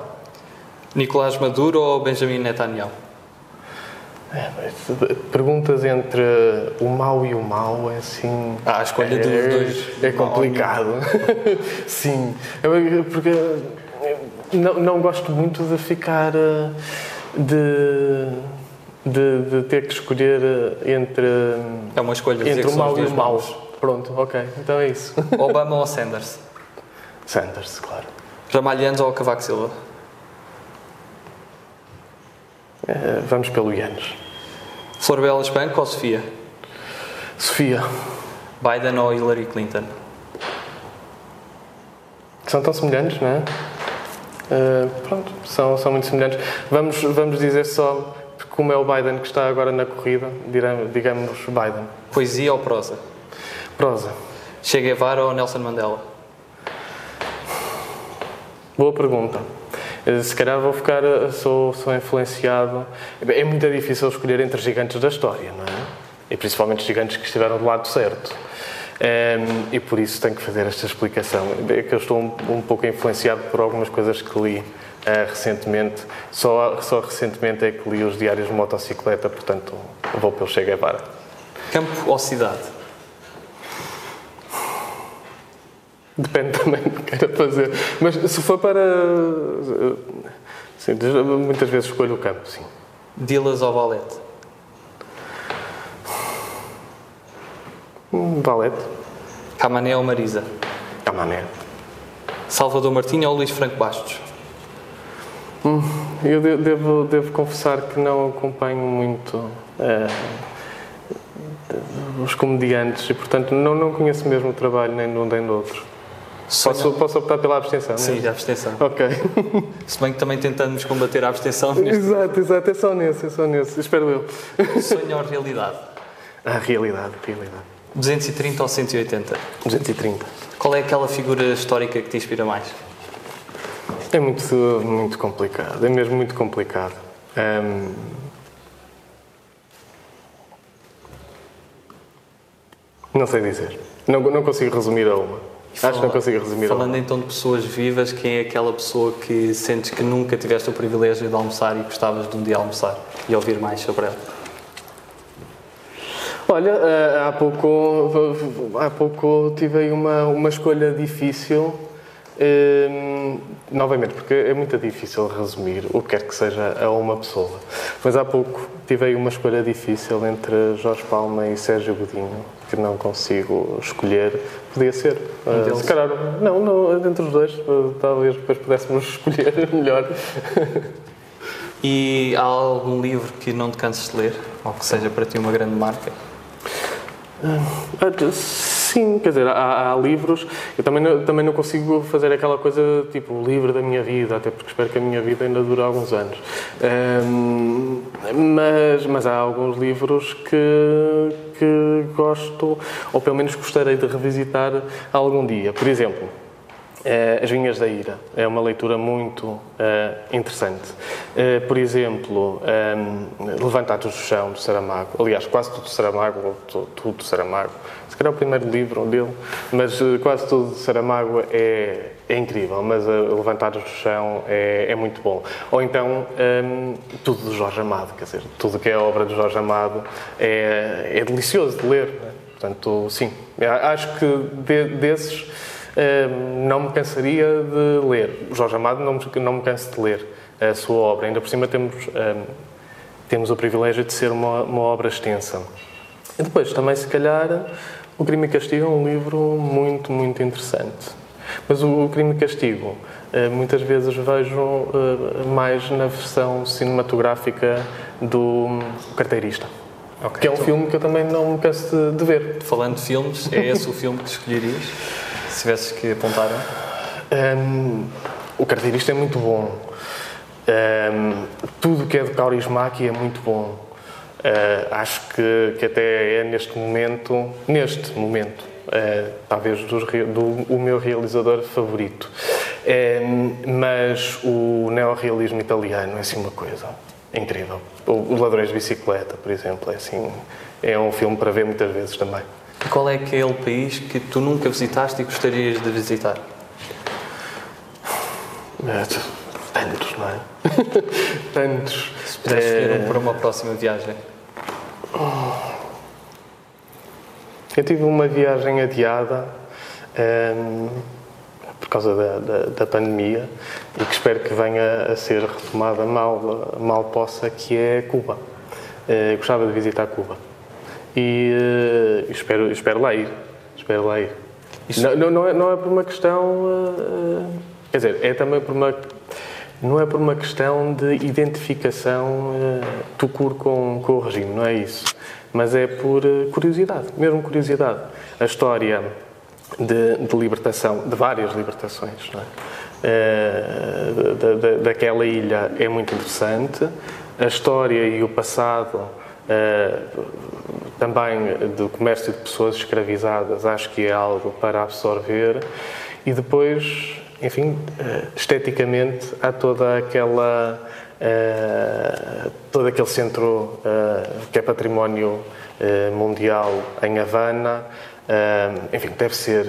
Nicolás Maduro ou Benjamin Netanyahu? É, perguntas entre o mal e o mal é assim. Ah, a escolha é, dos dois. É complicado. Sim. Porque não, não gosto muito de ficar. Eh, de, de, de ter que escolher eh, entre. É uma escolha entre o mal e o mal. Pronto, ok. Então é isso. Obama ou Sanders? Sanders, claro. Ramalhães ou Cavaco Silva? Eh, vamos pelo Ianes. Florbela Espanco ou Sofia? Sofia. Biden ou Hillary Clinton? São tão semelhantes, não é? Uh, pronto, são, são muito semelhantes. Vamos, vamos dizer só, como é o Biden que está agora na corrida, digamos Biden. Poesia ou prosa? Prosa. Che Guevara ou Nelson Mandela? Boa pergunta. Eh, se calhar vou ficar, eh, sou, sou influenciado. É muito difícil escolher entre gigantes da história, não é? E principalmente gigantes que estiveram do lado certo. Um, ehm, e por isso tenho que fazer esta explicação. É que eu estou um, um pouco influenciado por algumas coisas que li uh, recentemente. Só, só recentemente é que li os diários de motocicleta, portanto vou pelo Che Guevara. Campo ou cidade? Depende também do que queira fazer. Mas se for para. Sim, muitas vezes escolho o campo, sim. Dilas ou Valete? Valete. Camané ou Marisa? Camané. Salvador Martinho ou Luís Franco Bastos? Hum, eu devo, devo confessar que não acompanho muito. É, os comediantes e, portanto, não, não conheço mesmo o trabalho nem de um nem do outro. Posso, posso optar pela abstenção? Sim, a abstenção. Ok. Se bem que também tentamos combater a abstenção. Neste... Exato, exato. É só nesse, é só nesse. Espero eu. Sonho ou realidade? A realidade, realidade. 230 ou 180? 230. Qual é aquela figura histórica que te inspira mais? É muito, muito complicado. É mesmo muito complicado. Um... Não sei dizer. Não, não consigo resumir a uma. Acho que não consigo resumir. Falando então de pessoas vivas, quem é aquela pessoa que sentes que nunca tiveste o privilégio de almoçar e gostavas de um dia almoçar e ouvir mais sobre ela? Olha, eh, há pouco, há pouco tive uma, uma escolha difícil Hum, novamente, porque é muito difícil resumir o que quer que seja a uma pessoa. Mas há pouco tive uma escolha difícil entre Jorge Palma e Sérgio Godinho, que não consigo escolher. Podia ser. Um uh, se calhar, não, não, entre os dois, uh, talvez depois pudéssemos escolher melhor. E há algum livro que não te canses de ler? Ou que seja para ti uma grande marca? Uh, Sim, quer dizer, há, há, livros. Eu também não, também não consigo fazer aquela coisa tipo o livro da minha vida, até porque espero que a minha vida ainda dure alguns anos. Um, mas, mas há alguns livros que, que gosto, ou pelo menos gostaria de revisitar algum dia. Por exemplo, Uh, As Vinhas da Ira é uma leitura muito uh, interessante. Uh, por exemplo, um, Levantados do Chão, do Saramago. Aliás, quase tudo do Saramago, ou tudo do Saramago. Se calhar é o primeiro livro dele, mas quase tudo do Saramago é, é incrível. Mas Levantados do Chão é, é, muito bom. Ou então, um, tudo do Jorge Amado. Quer dizer, tudo que é obra do Jorge Amado é, é delicioso de ler. Portanto, sim, acho que de, desses não me cansaria de ler. Jorge Amado não me, não me canso de ler a sua obra. Ainda por cima temos, temos o privilégio de ser uma, uma obra extensa. E depois, também, se calhar, O Crime e Castigo é um livro muito, muito interessante. Mas o Crime e Castigo, muitas vezes vejo mais na versão cinematográfica do Carteirista. Okay, que é um então... filme que eu também não me canso de, de ver. Falando de filmes, é esse o filme que escolherias? Se tivesses que apontar um, O Carteirista é muito bom. Um, tudo que é de Kaurismäki é muito bom. Uh, acho que, que até é neste momento, neste momento, uh, talvez do, do, o meu realizador favorito. mas o neorrealismo italiano é assim uma coisa incrível. O, o Ladrões de Bicicleta, por exemplo, é assim, é um filme para ver muitas vezes também. Qual é aquele país que tu nunca visitaste e gostarias de visitar? É, tantos, não é? tantos. Se pudesse escolher um para uma próxima viagem. Eu tive uma viagem adiada um, ehm, por causa da, da, da, pandemia e que espero que venha a ser retomada mal, mal possa, que é Cuba. Uh, gostava de visitar Cuba e uh, espero, espero lá ir. Espero lá ir. Não, não, não, é, não é por uma questão. Uh, quer dizer, é também por uma. Não é por uma questão de identificação uh, tucur com, com o regime, não é isso. Mas é por curiosidade, mesmo curiosidade. A história de, de libertação, de várias libertações, é? da, da, daquela ilha é muito interessante. A história e o passado também do comércio de pessoas escravizadas, acho que é algo para absorver. E depois, enfim, eh, esteticamente, há toda aquela. Uh, todo aquele centro uh, que é património mundial em Havana, enfim, deve ser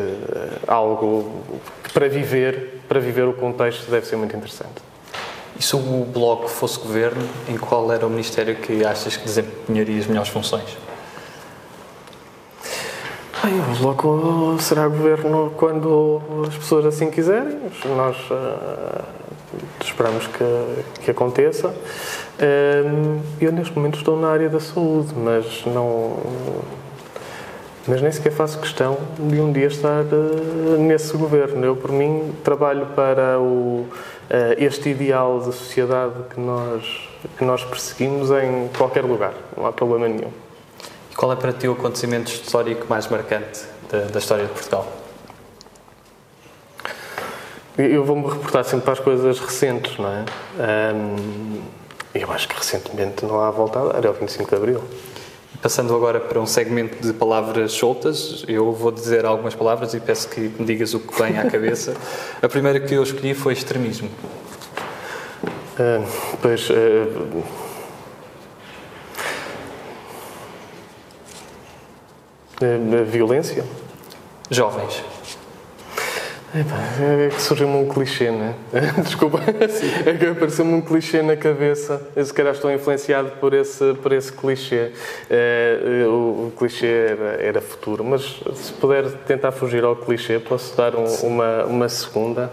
algo que para viver, para viver o contexto deve ser muito interessante. E se o Bloco fosse governo, em qual era o ministério que achas que desempenharia as melhores funções? Bem, o Bloco será governo quando as pessoas assim quiserem. Nós uh, esperamos que, que aconteça. Uh, eu, neste momento, estou na área da saúde, mas não. Mas nem sequer faço questão de um dia estar uh, nesse governo. Eu, por mim, trabalho para o, este ideal de sociedade que nós, que nós perseguimos em qualquer lugar. Não há problema nenhum. Qual é para ti o acontecimento histórico mais marcante da, da história de Portugal? Eu vou-me reportar sempre para as coisas recentes, não é? Um, eu acho que recentemente não há volta a dar, é o 25 de Abril. Passando agora para um segmento de palavras soltas, eu vou dizer algumas palavras e peço que me digas o que vem à cabeça. a primeira que eu escolhi foi extremismo. Uh, pois. Uh, Violência? Jovens. É que surgiu-me um clichê, não é? Desculpa. É que apareceu-me um clichê na cabeça. Eu se calhar estou influenciado por esse, por esse clichê. É, o, o, clichê era, era, futuro, mas se puder tentar fugir ao clichê, posso dar um, uma, uma segunda.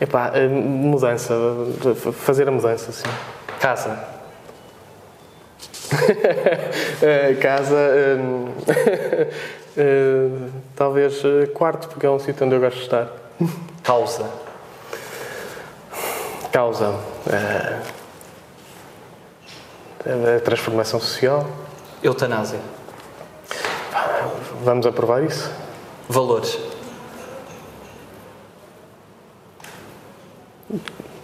Epá, mudança. Fazer a mudança, sim. Casa. casa, hum, hum, talvez eh, quarto, porque é um sítio onde eu gosto de estar. Causa. Causa. É, a transformação social. Eutanásia. Vamos aprovar isso? Valores.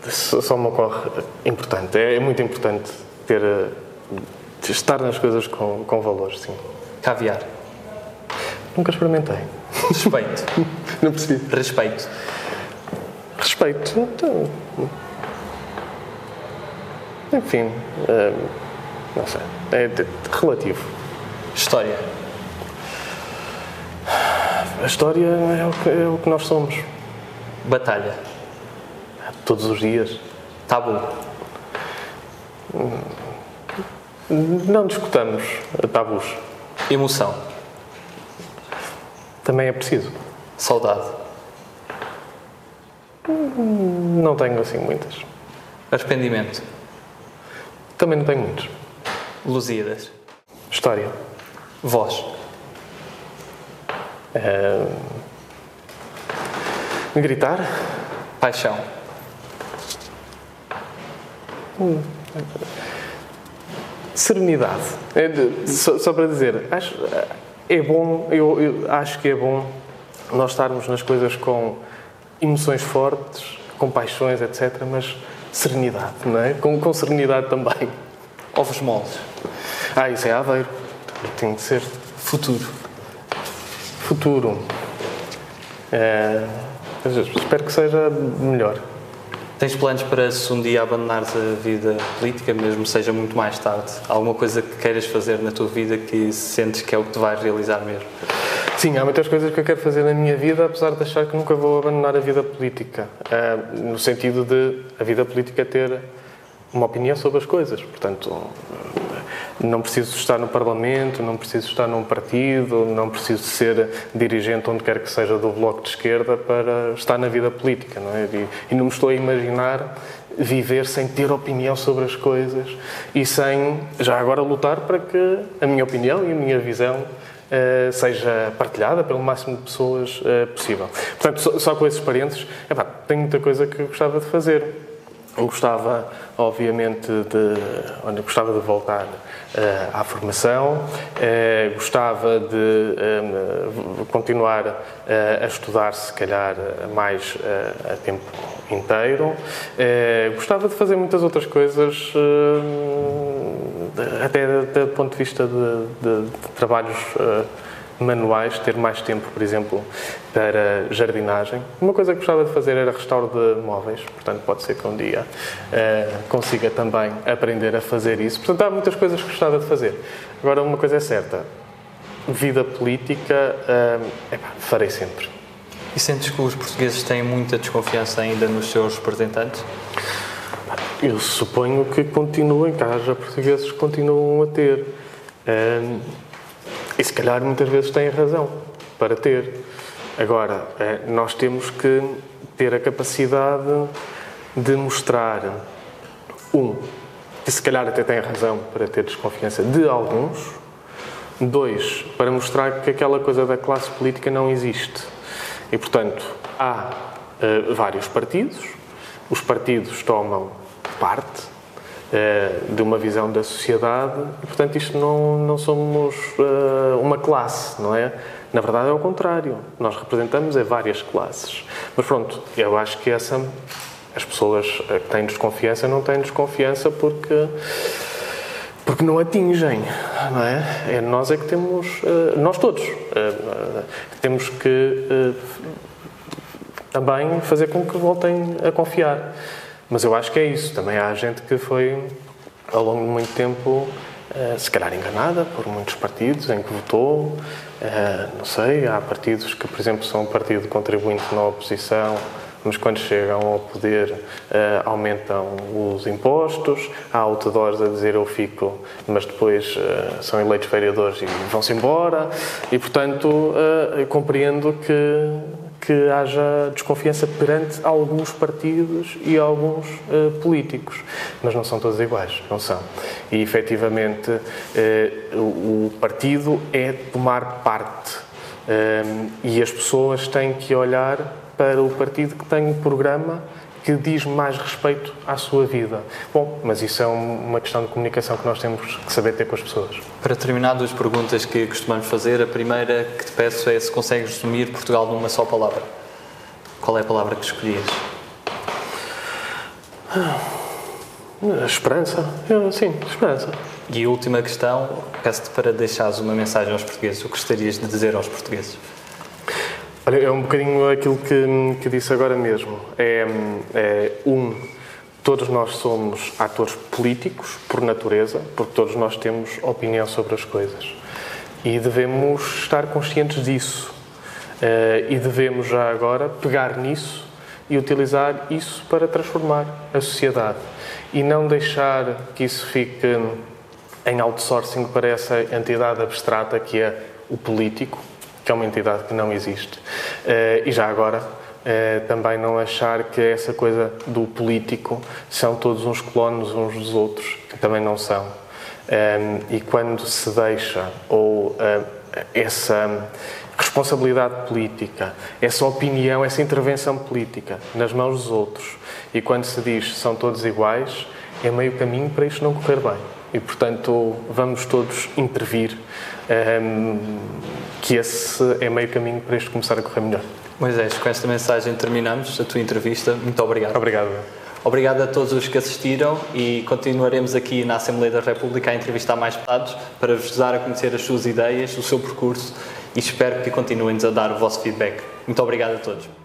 Só me ocorre importante. É muito importante ter eh, estar nas coisas com, com valores, sim. Caviar. Nunca experimentei. Respeito. Não percebi. Respeito. Respeito. Então, enfim, uh, não sei. É relativo. História. A história é o que, é o que nós somos. Batalha. Todos os dias. Tabu. Não discutamos tabus. Emoção. Também é preciso. Saudade. Não tenho assim muitas. Arrependimento. Também não tenho muitos. Lusíadas. História. Voz. Uh... Gritar. Paixão. Hum. Serenidade. É só, só, para dizer, acho, é bom, eu, eu acho que é bom nós estarmos nas coisas com emoções fortes, com paixões, etc., mas serenidade, não é? Com, com serenidade também. Ovos moles. Ah, isso é aveiro. Tem de ser. Futuro. Futuro. É, espero que seja melhor. Tens planos para se um dia abandonares a vida política, mesmo seja muito mais tarde? Alguma coisa que queiras fazer na tua vida que sentes que é o que te vais realizar mesmo? Sim, há muitas coisas que eu quero fazer na minha vida, apesar de achar que nunca vou abandonar a vida política. Uh, no sentido de a vida política ter uma opinião sobre as coisas. Portanto, não preciso estar no Parlamento, não preciso estar num partido, não preciso ser dirigente onde quer que seja do Bloco de Esquerda para estar na vida política, não é? E, e não me estou a imaginar viver sem ter opinião sobre as coisas e sem, já agora, lutar para que a minha opinião e a minha visão uh, seja partilhada pelo máximo de pessoas uh, possível. Portanto, só, só, com esses parentes, epá, tenho muita coisa que gostava de fazer. Eu gostava, obviamente, de, onde gostava de voltar à formação, uh, gostava de um, continuar a estudar, se calhar, mais a tempo inteiro, gostava de fazer muitas outras coisas, até, até do ponto de vista de, de, de trabalhos manuais, ter mais tempo, por exemplo, para jardinagem. Uma coisa que gostava de fazer era restauro de móveis, portanto, pode ser que um dia uh, consiga também aprender a fazer isso. Portanto, há muitas coisas que gostava de fazer. Agora, uma coisa é certa: vida política, uh, epá, farei sempre. E sentes que os portugueses têm muita desconfiança ainda nos seus representantes? Eu suponho que continuem, que haja portugueses que continuam a ter. Uh, e se calhar muitas vezes têm razão para ter. Agora, eh, nós temos que ter a capacidade de mostrar, um, que se calhar até têm razão para ter desconfiança de alguns, dois, para mostrar que aquela coisa da classe política não existe. E, portanto, há uh, vários partidos, os partidos tomam parte, de uma visão da sociedade portanto, isto não, não somos uh, uma classe, não é? Na verdade é o contrário. Nós representamos é várias classes. Mas pronto, eu acho que essa as pessoas que têm desconfiança não têm desconfiança porque porque não atingem, não é? é nós é que temos, nós todos, temos que também fazer com que voltem a confiar. Mas eu acho que é isso. Também há gente que foi, ao longo de muito tempo, eh, se calhar enganada por muitos partidos em que votou. Eh, não sei, há partidos que, por exemplo, são um partido contribuinte na oposição, mas quando chegam ao poder eh, aumentam os impostos. Há outdoors a dizer eu fico, mas depois são eleitos vereadores e vão-se embora. E, portanto, compreendo que que haja desconfiança perante alguns partidos e alguns uh, políticos. Mas não são todos iguais, não são. E, efetivamente, uh, o partido é tomar parte. Uh, e as pessoas têm que olhar para o partido que tem um programa que diz mais respeito à sua vida. Bom, mas isso é uma questão de comunicação que nós temos que saber ter com as pessoas. Para terminar, duas perguntas que costumamos fazer. A primeira que te peço é se consegues resumir Portugal numa só palavra. Qual é a palavra que escolhias? Ah, esperança. Sim, esperança. E a última questão, peço-te para deixares uma mensagem aos portugueses. O que gostarias de dizer aos portugueses? Olha, é um bocadinho aquilo que, que disse agora mesmo. É, é, um, todos nós somos atores políticos, por natureza, porque todos nós temos opinião sobre as coisas. E devemos estar conscientes disso. Uh, e devemos já agora pegar nisso e utilizar isso para transformar a sociedade. E não deixar que isso fique em outsourcing para essa entidade abstrata que é o político, que é uma entidade que não existe. Uh, e já agora, uh, também não achar que essa coisa do político são todos uns clones uns dos outros, que também não são. Um, e quando se deixa ou uh, essa responsabilidade política, essa opinião, essa intervenção política nas mãos dos outros, e quando se diz são todos iguais, é meio caminho para isto não correr bem. E, portanto, vamos todos intervir, um, que esse é meio caminho para isto começar a correr melhor. Moisés, com esta mensagem terminamos a tua entrevista. Muito obrigado. Obrigado. Obrigado a todos os que assistiram e continuaremos aqui na Assembleia da República a entrevistar mais deputados para vos dar a conhecer as suas ideias, o seu percurso e espero que continuem-nos a dar o vosso feedback. Muito obrigado a todos.